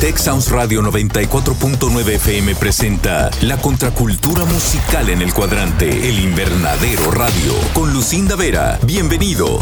Tech Sounds Radio 94.9 FM presenta La contracultura musical en el cuadrante, El Invernadero Radio, con Lucinda Vera. Bienvenido.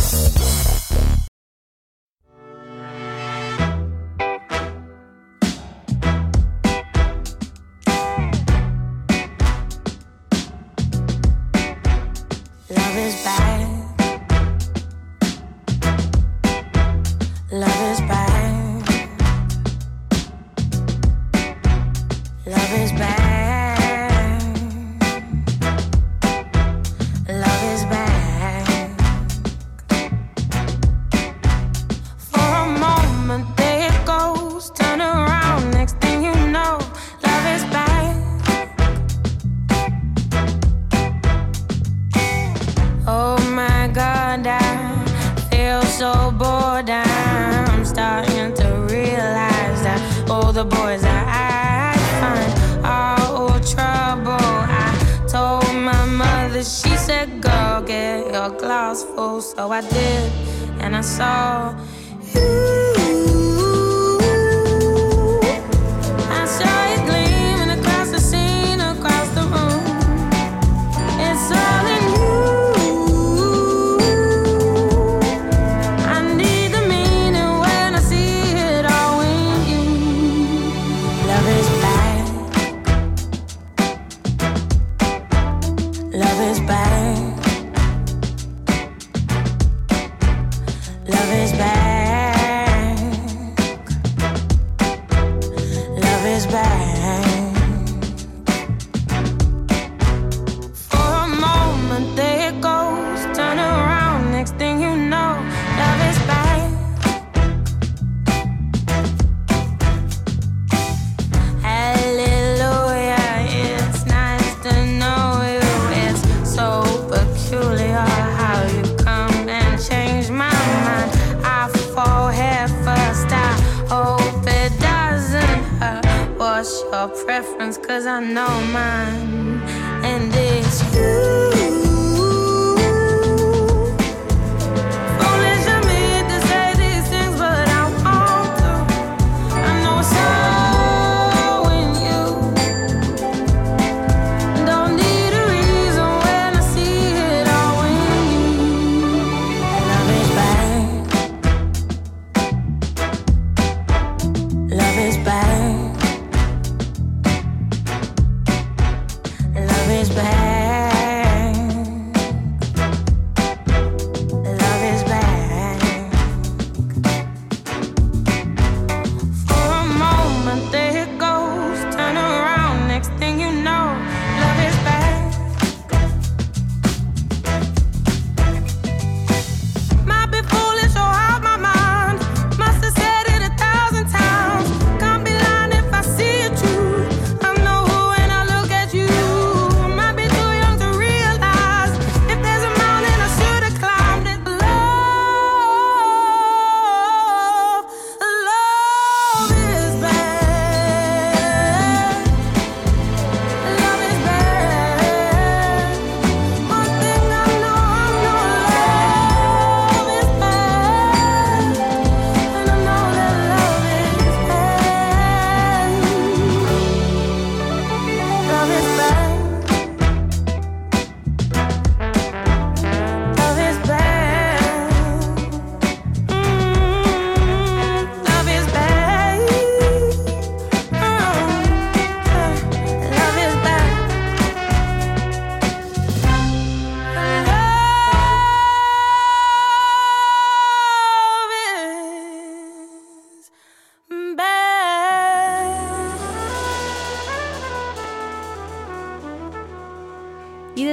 unknown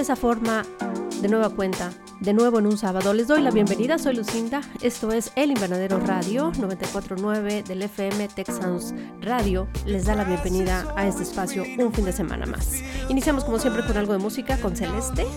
forma, de nueva cuenta, de nuevo en un sábado. Les doy la bienvenida, soy Lucinda, esto es El Invernadero Radio 949 del FM Texans Radio. Les da la bienvenida a este espacio un fin de semana más. Iniciamos como siempre con algo de música, con Celeste,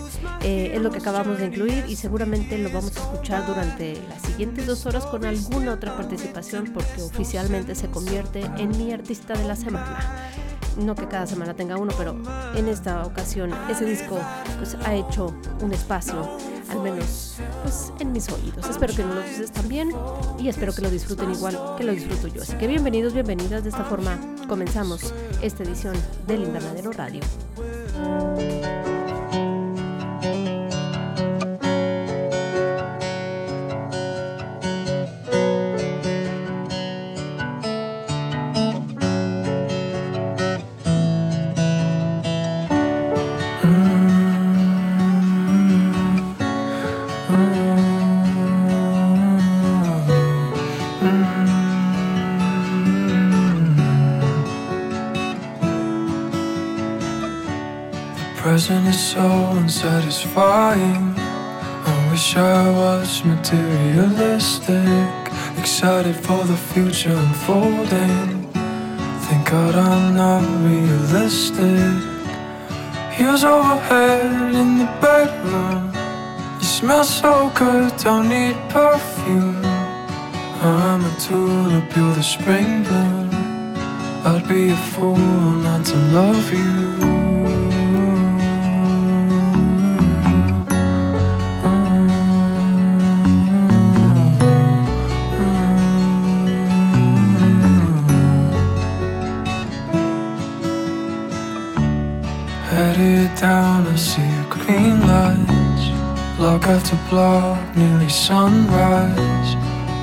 eh, es lo que acabamos de incluir y seguramente lo vamos a escuchar durante las siguientes dos horas con alguna otra participación porque oficialmente se convierte en mi artista de la semana. No que cada semana tenga uno, pero en esta ocasión ese disco pues ha hecho un espacio, al menos pues en mis oídos. Espero que no lo uses también y espero que lo disfruten igual que lo disfruto yo. Así que bienvenidos, bienvenidas. De esta forma comenzamos esta edición del Invernadero Radio. Present is so unsatisfying. I wish I was materialistic, excited for the future unfolding. Thank God I'm not realistic. Heels overhead in the bedroom. You smell so good, don't need perfume. I'm a tulip, you're the spring bloom. I'd be a fool not to love you. Green lights. Block after block, nearly sunrise.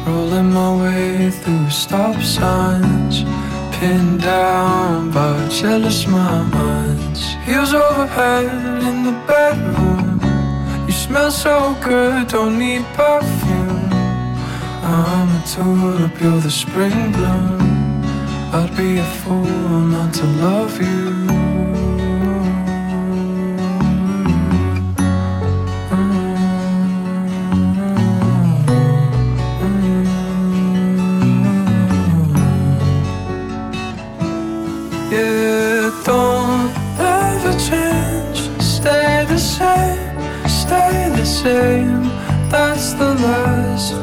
Rolling my way through stop signs. Pinned down by jealous minds. Heels overhead in the bedroom. You smell so good, don't need perfume. I'm a tulip, you're the spring bloom. I'd be a fool not to love you. Same. That's the last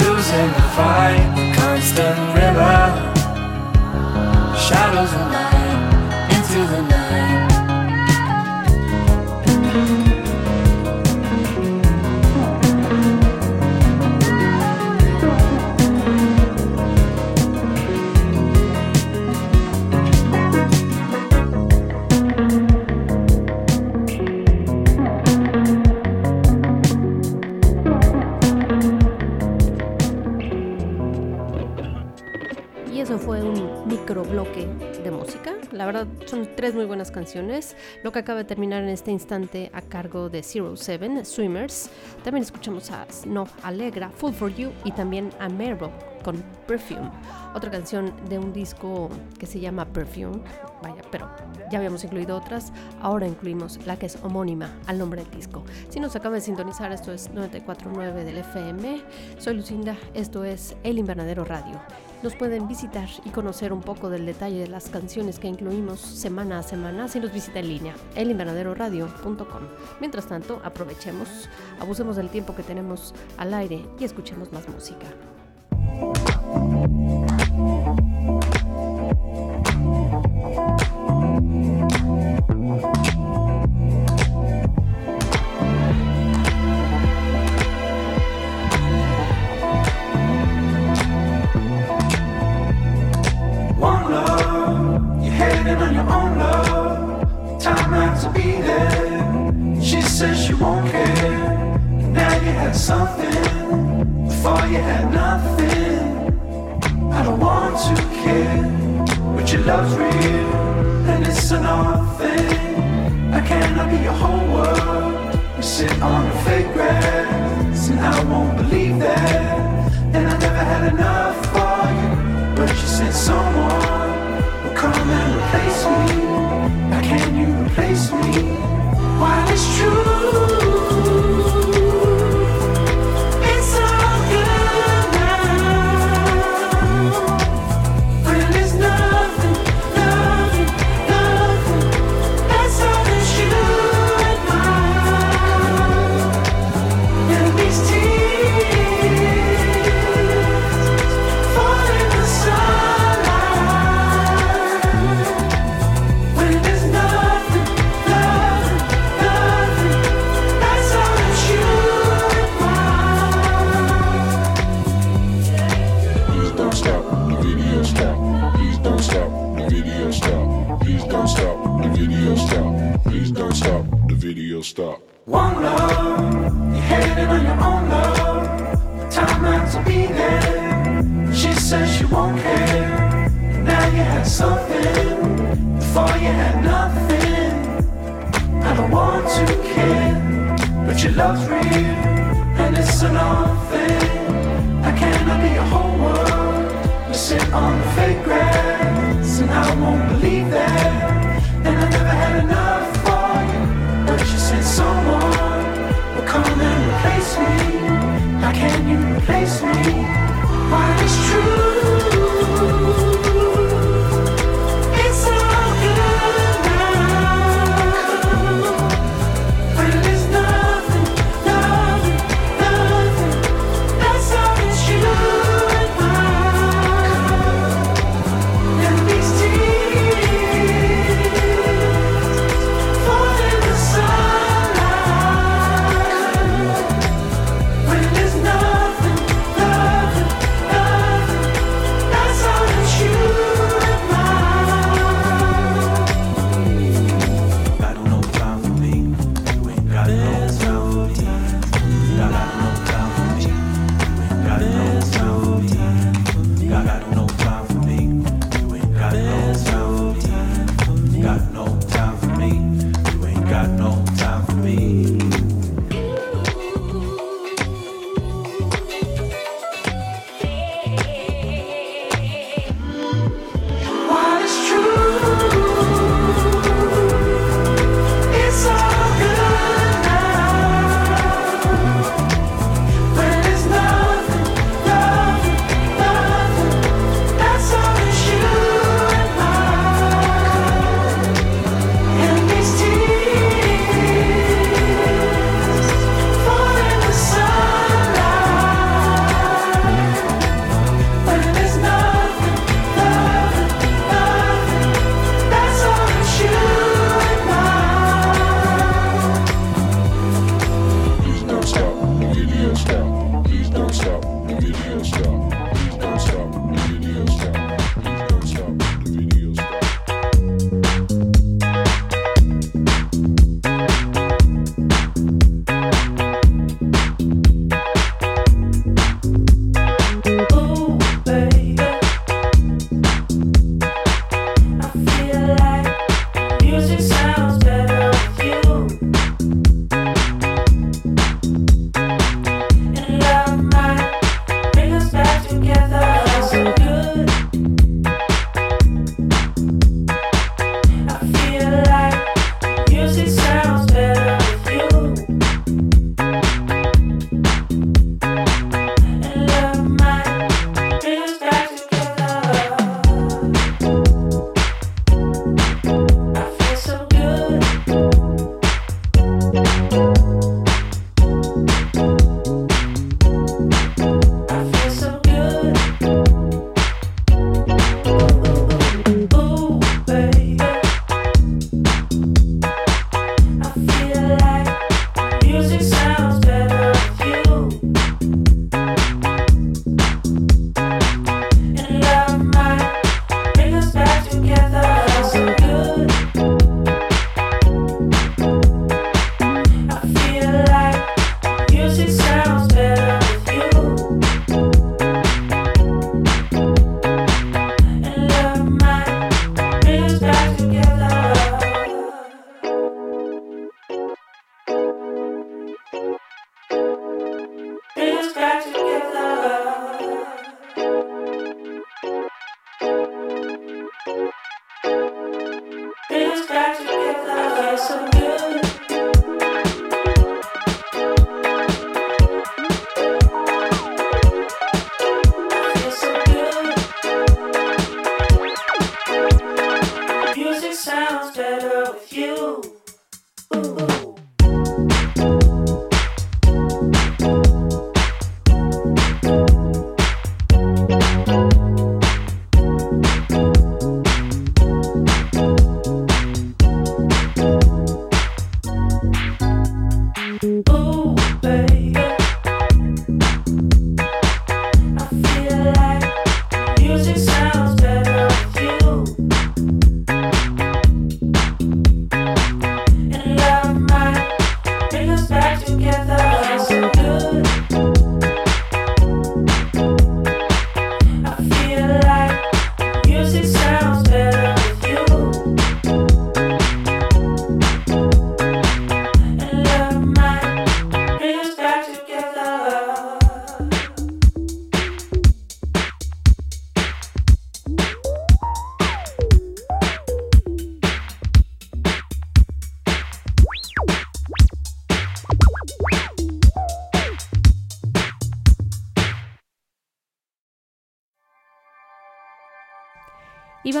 Losing the fight, constant river. Shadows La verdad, son tres muy buenas canciones. Lo que acaba de terminar en este instante a cargo de Zero Seven, Swimmers. También escuchamos a Snow Alegra, Food for You y también a Merbo con Perfume, otra canción de un disco que se llama Perfume, vaya, pero ya habíamos incluido otras, ahora incluimos la que es homónima al nombre del disco. Si nos acaba de sintonizar, esto es 94.9 del FM, soy Lucinda, esto es El Invernadero Radio. Nos pueden visitar y conocer un poco del detalle de las canciones que incluimos semana a semana si nos visita en línea, elinvernaderoradio.com. Mientras tanto, aprovechemos, abusemos del tiempo que tenemos al aire y escuchemos más música. Something. Before you had nothing. Love's real, and it's an odd thing. I cannot be your whole world. We sit on the fake grass, and I won't believe that. And I never had enough for you, but you said someone will come and replace me. How can you replace me? While it's true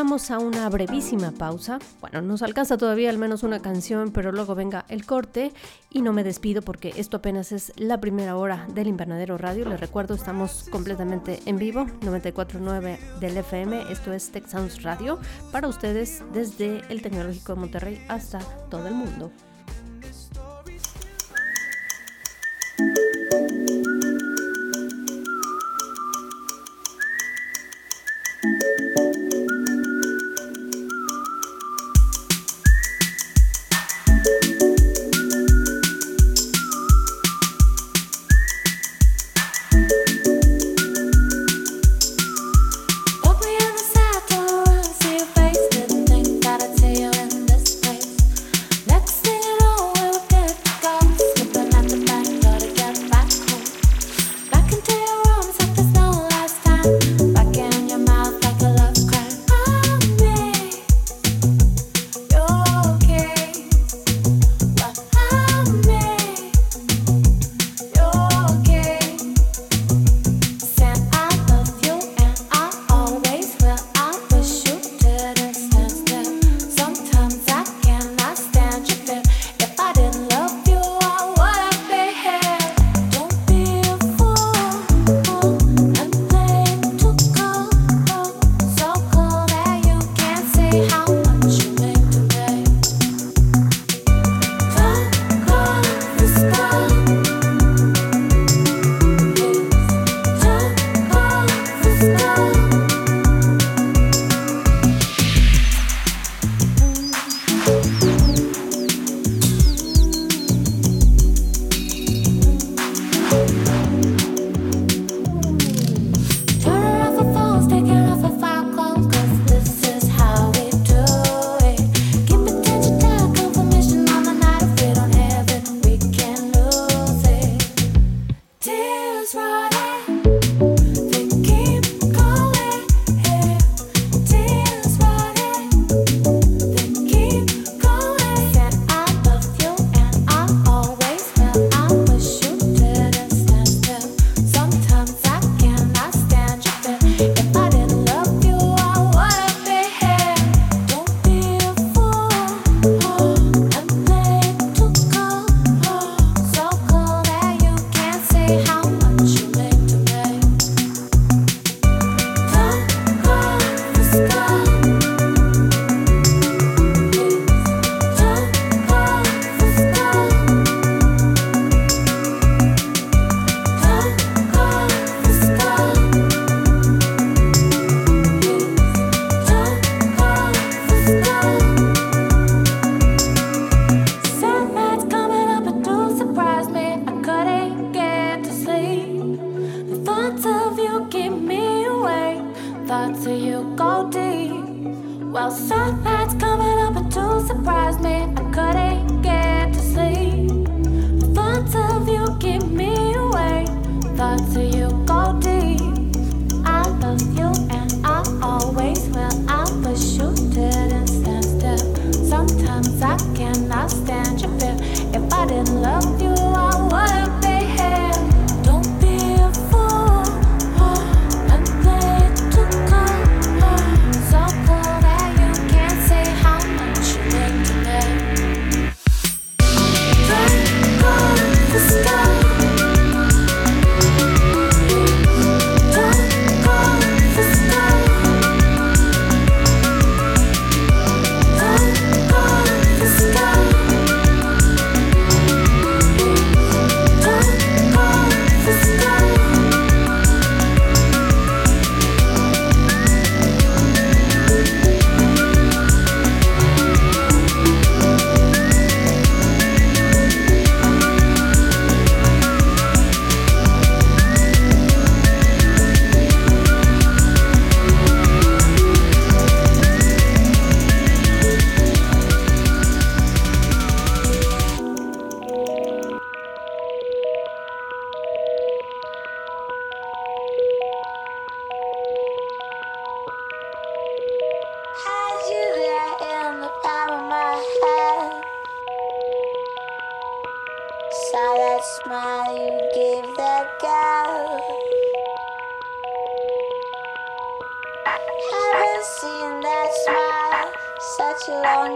vamos a una brevísima pausa. Bueno, nos alcanza todavía al menos una canción, pero luego venga el corte y no me despido porque esto apenas es la primera hora del Invernadero Radio. Les recuerdo, estamos completamente en vivo, 94.9 del FM. Esto es Tech Sounds Radio para ustedes desde el Tecnológico de Monterrey hasta todo el mundo. thought till you go deep. Well, something's coming up, but don't surprise me. I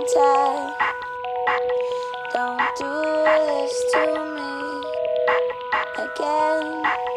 time. Don't do this to me again.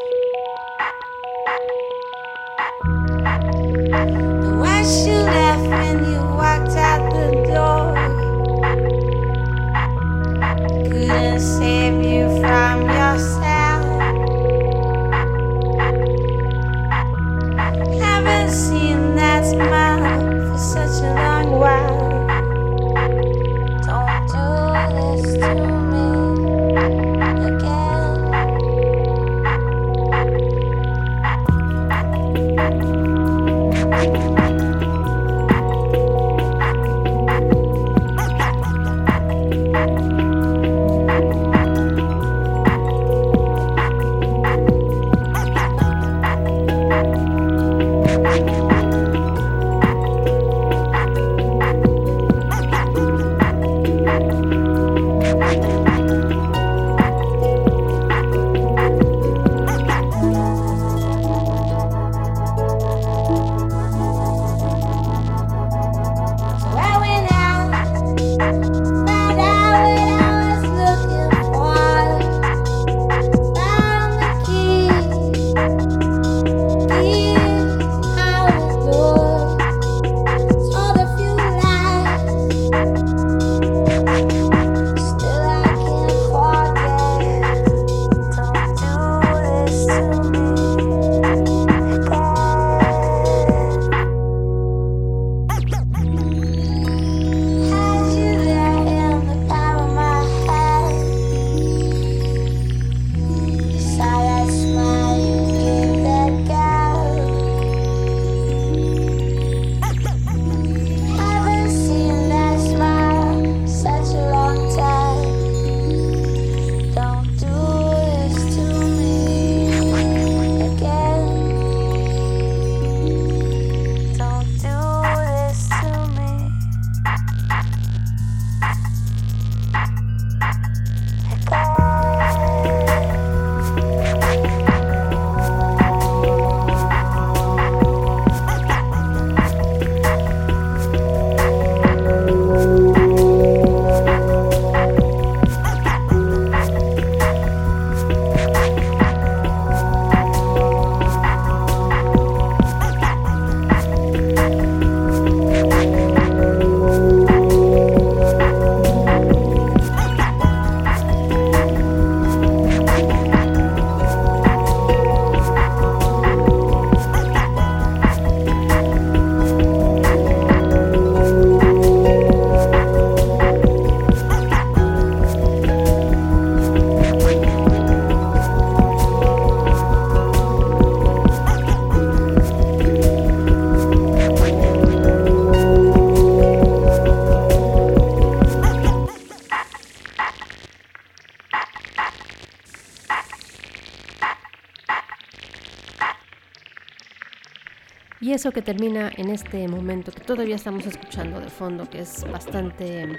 Eso que termina en este momento que todavía estamos escuchando de fondo, que es bastante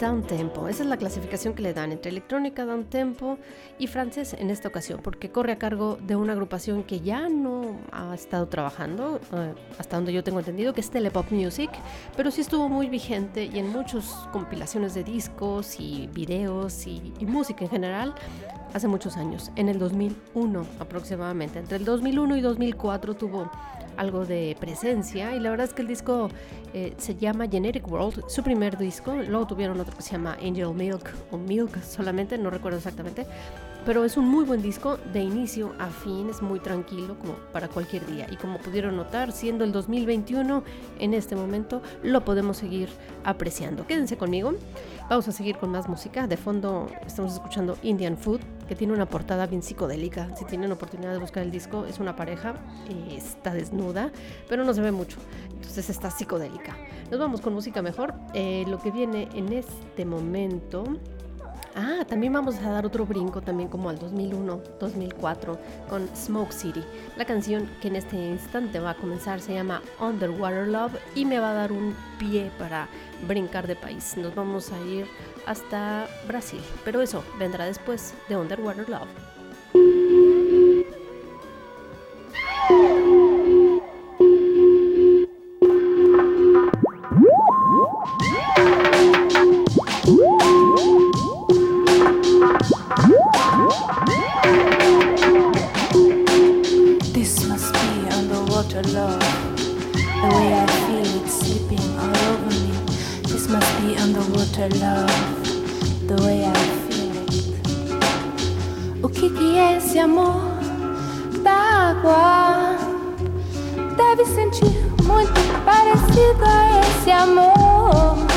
down tempo. Esa es la clasificación que le dan entre electrónica, down tempo y francés en esta ocasión, porque corre a cargo de una agrupación que ya no ha estado trabajando, eh, hasta donde yo tengo entendido, que es Telepop Music, pero sí estuvo muy vigente y en muchas compilaciones de discos y videos y, y música en general hace muchos años, en el 2001 aproximadamente. Entre el 2001 y 2004 tuvo algo de presencia y la verdad es que el disco eh, se llama Generic World, su primer disco, luego tuvieron otro que se llama Angel Milk o Milk solamente, no recuerdo exactamente, pero es un muy buen disco de inicio a fin, es muy tranquilo como para cualquier día y como pudieron notar, siendo el 2021 en este momento lo podemos seguir apreciando. Quédense conmigo. Vamos a seguir con más música. De fondo estamos escuchando Indian Food, que tiene una portada bien psicodélica. Si tienen oportunidad de buscar el disco, es una pareja, está desnuda, pero no se ve mucho. Entonces está psicodélica. Nos vamos con música mejor. Eh, lo que viene en este momento Ah, también vamos a dar otro brinco también como al 2001, 2004 con Smoke City. La canción que en este instante va a comenzar se llama Underwater Love y me va a dar un pie para brincar de país. Nos vamos a ir hasta Brasil, pero eso vendrá después de Underwater Love. your love. The way I feel it slipping all over me. This must be underwater love. The way I feel it. O que que é esse amor da água? Deve sentir muito parecido a esse amor.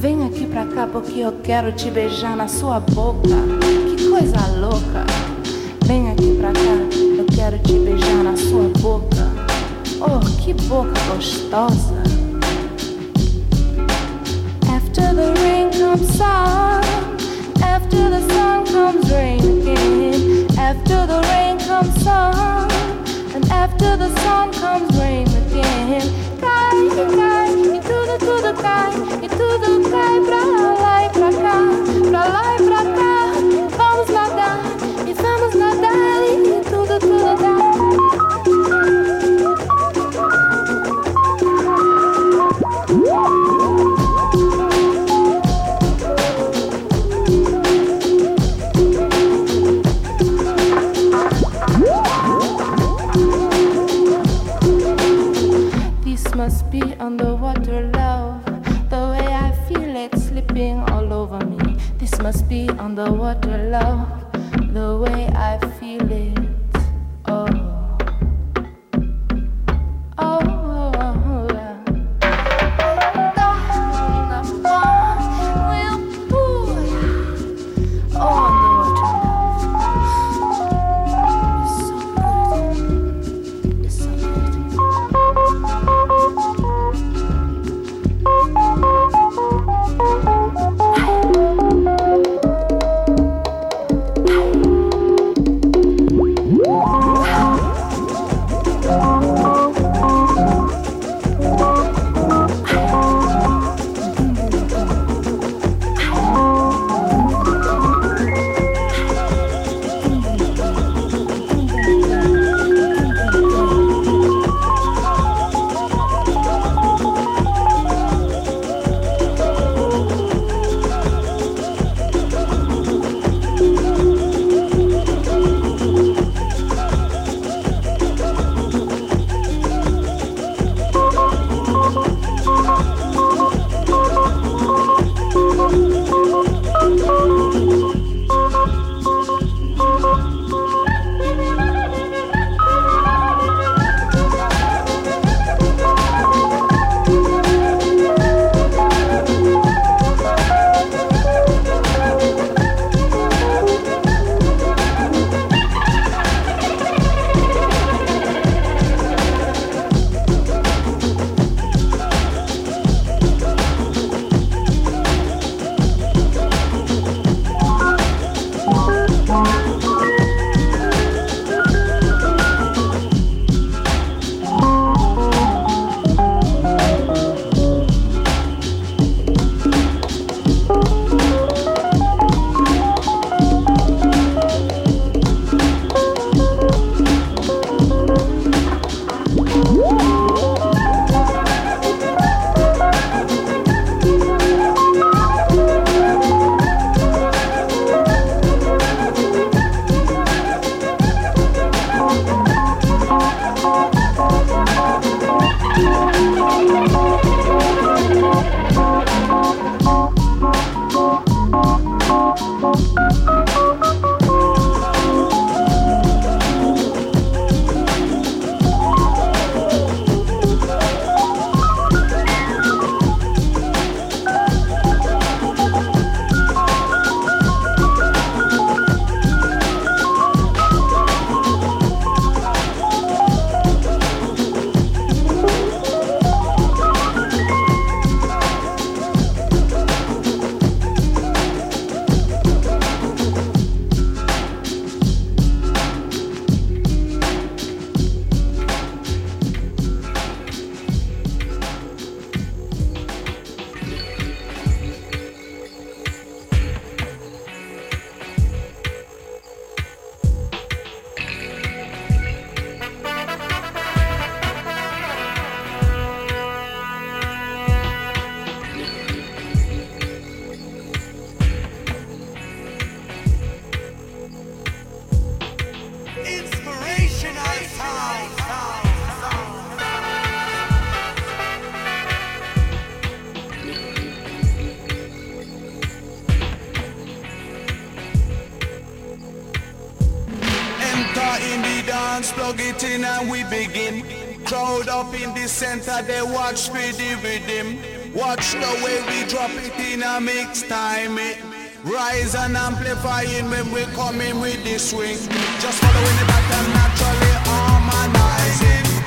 Vem aqui pra cá porque eu quero te beijar na sua boca. Que coisa louca. Vem aqui pra cá, eu quero te beijar na sua boca. Oh, que boca gostosa. After the rain comes sun, after the sun comes rain again. After the rain comes sun. After the sun comes rain again. Cai, cai, e tudo, tudo cai, e tudo cai pra lá e pra cá, pra lá in the center, they watch me the rhythm. Watch the way we drop it in a mix time. It rise and amplifying when we come in with the swing. Just following the pattern naturally harmonizing.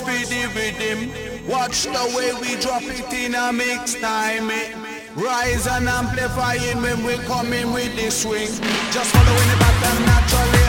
speedy rhythm. Watch the way we drop it in a mix time. It. Rise and amplify it when we coming with the swing. Just following the pattern naturally.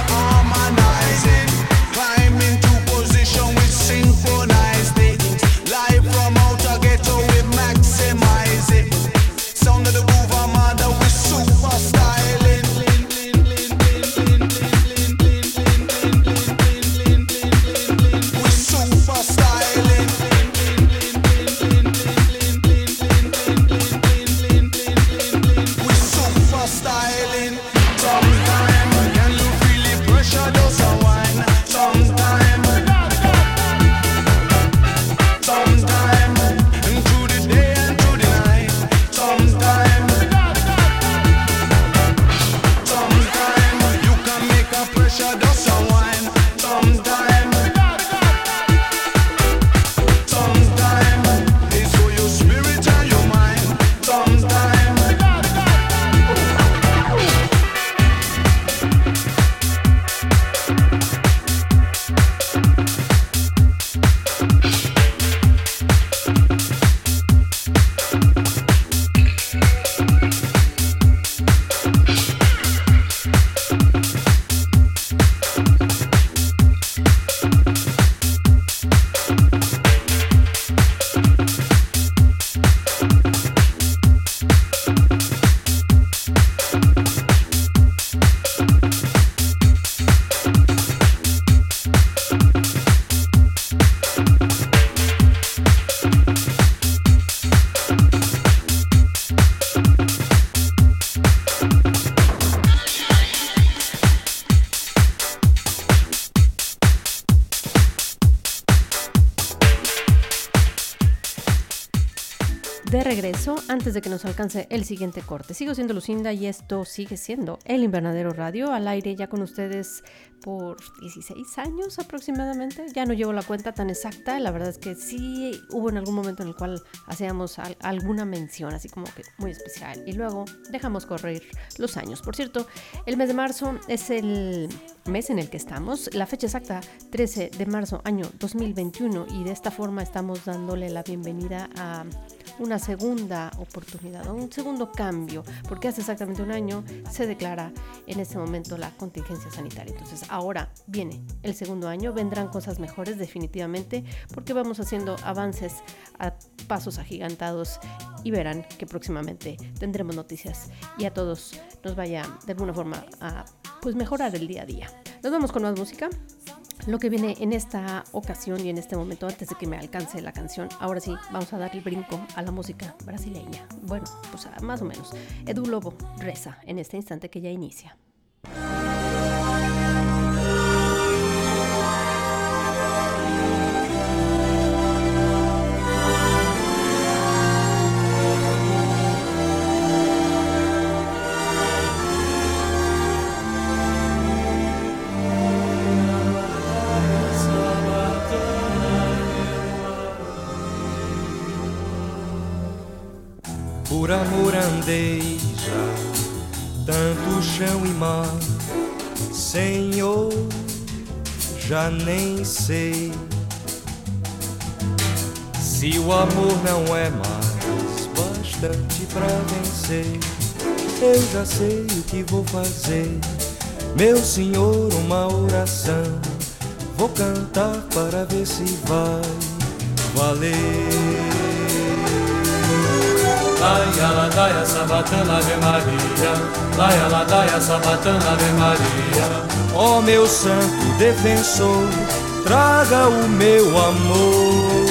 Antes de que nos alcance el siguiente corte. Sigo siendo Lucinda y esto sigue siendo El Invernadero Radio al aire ya con ustedes por 16 años aproximadamente. Ya no llevo la cuenta tan exacta, la verdad es que sí hubo en algún momento en el cual hacíamos alguna mención así como que muy especial y luego dejamos correr los años. Por cierto, el mes de marzo es el mes en el que estamos, la fecha exacta 13 de marzo año 2021 y de esta forma estamos dándole la bienvenida a una segunda oportunidad un segundo cambio, porque hace exactamente un año se declara en este momento la contingencia sanitaria. Entonces ahora viene el segundo año, vendrán cosas mejores definitivamente, porque vamos haciendo avances a pasos agigantados y verán que próximamente tendremos noticias y a todos nos vaya de alguna forma a pues mejorar el día a día. Nos vamos con más música lo que viene en esta ocasión y en este momento, antes de que me alcance la canción, ahora sí, vamos a dar el brinco a la música brasileña. Bueno, pues más o menos. Edu Lobo reza en este instante que ya inicia. Por amor tanto chão e mar, Senhor, já nem sei se o amor não é mais bastante pra vencer. Eu já sei o que vou fazer, meu Senhor, uma oração. Vou cantar para ver se vai valer. Laia ladaia sabatana Ave Maria. Laia ladaia sabatana Ave Maria. Ó oh, meu santo defensor Traga o meu amor.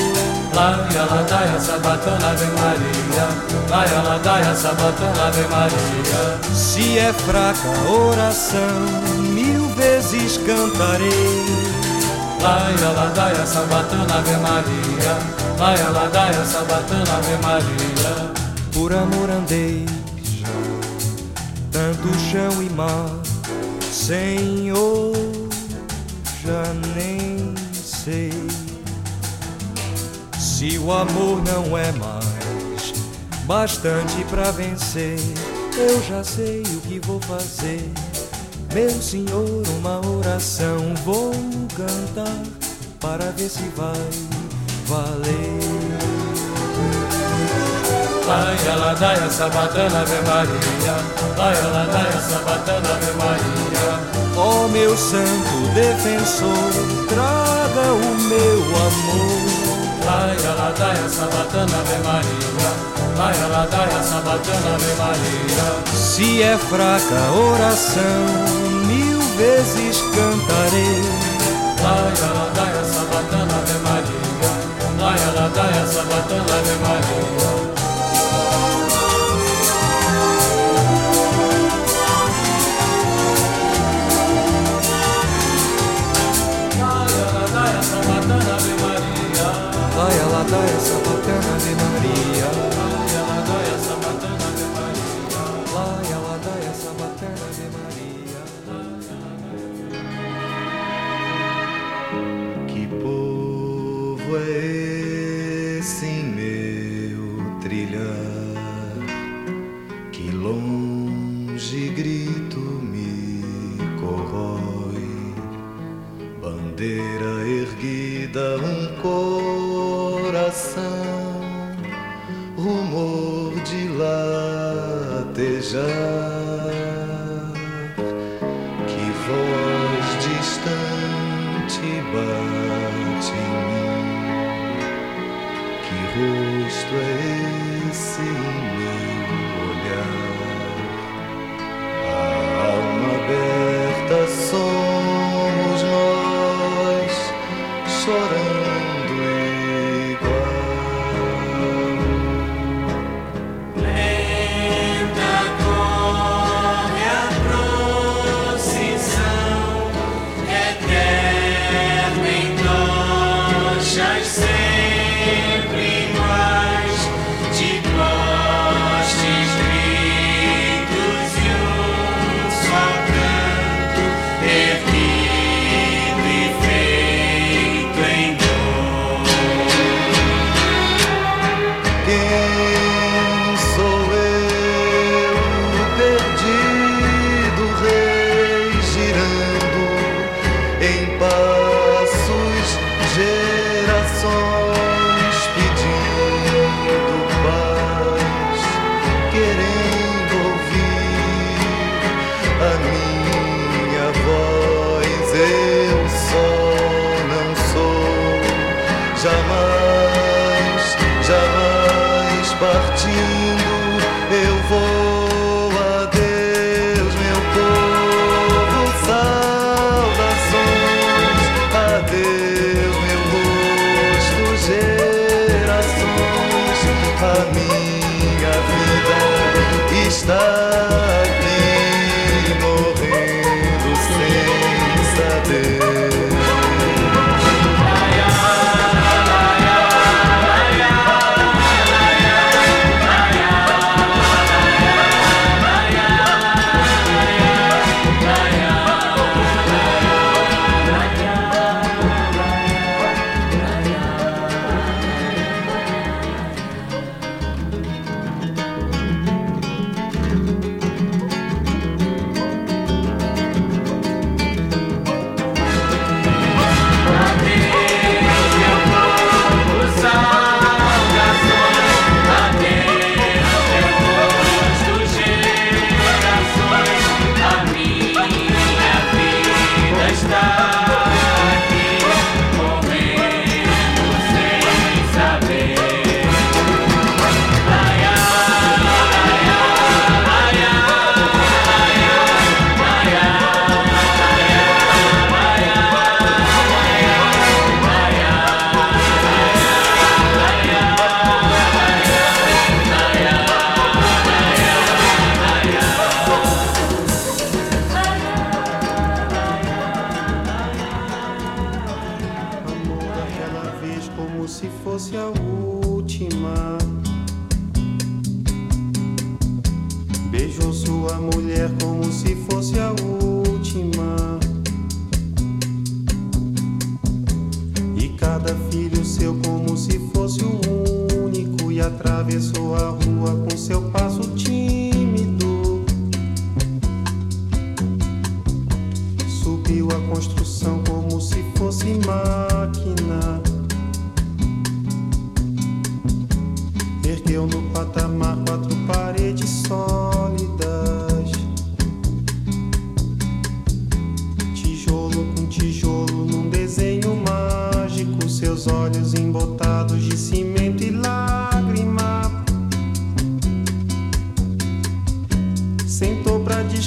Laia ladaia sabatana Ave Maria. Laia ladaia sabatana Ave Maria. Se é fraca a oração Mil vezes cantarei. Laia ladaia sabatana Ave Maria. Laia ladaia sabatana Ave Maria por amor andei tanto chão e mar, Senhor, já nem sei se o amor não é mais bastante para vencer. Eu já sei o que vou fazer, meu Senhor, uma oração vou cantar para ver se vai valer. Laia ladaia sabatana Ave Maria. Laia ladaia sabatana Ave Maria. Ó oh, meu santo defensor Traga o meu amor. Laia ladaia sabatana Ave Maria. Laia ladaia sabatana Ave Maria. Se é fraca a oração Mil vezes cantarei. Laia ladaia sabatana Ave Maria. Laia ladaia sabatana Ave Maria Lord, chorando.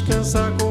descansar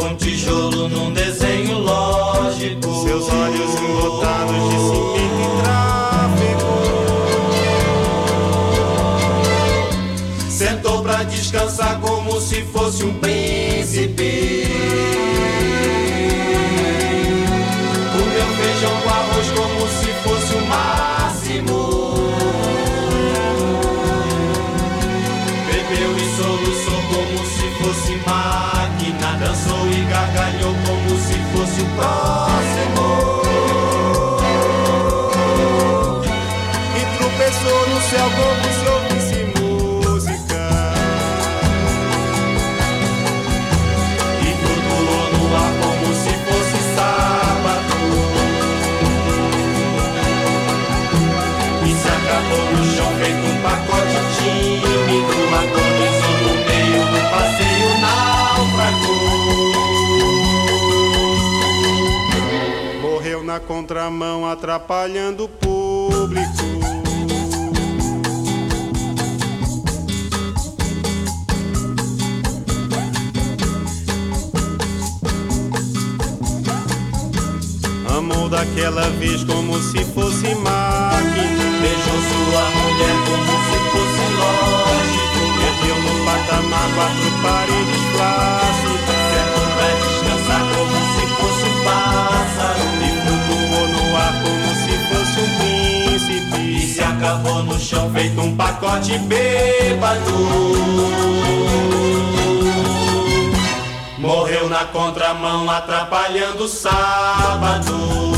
com tijolo num desenho lógico. Seus olhos embotados de cinquenta e tráfego. Sentou pra descansar como se fosse um príncipe. O meu feijão com arroz como se fosse gargalhou como se fosse o próximo. E tropeçou no céu como se na contramão, atrapalhando o público. Amou daquela vez como se fosse máquina. Beijou sua mulher como se fosse lógico. Perdeu no patamar quatro paredes plácidas. Certo pra descansar como se fosse pássaro. Acabou no chão feito um pacote bêbado. Morreu na contramão, atrapalhando o sábado.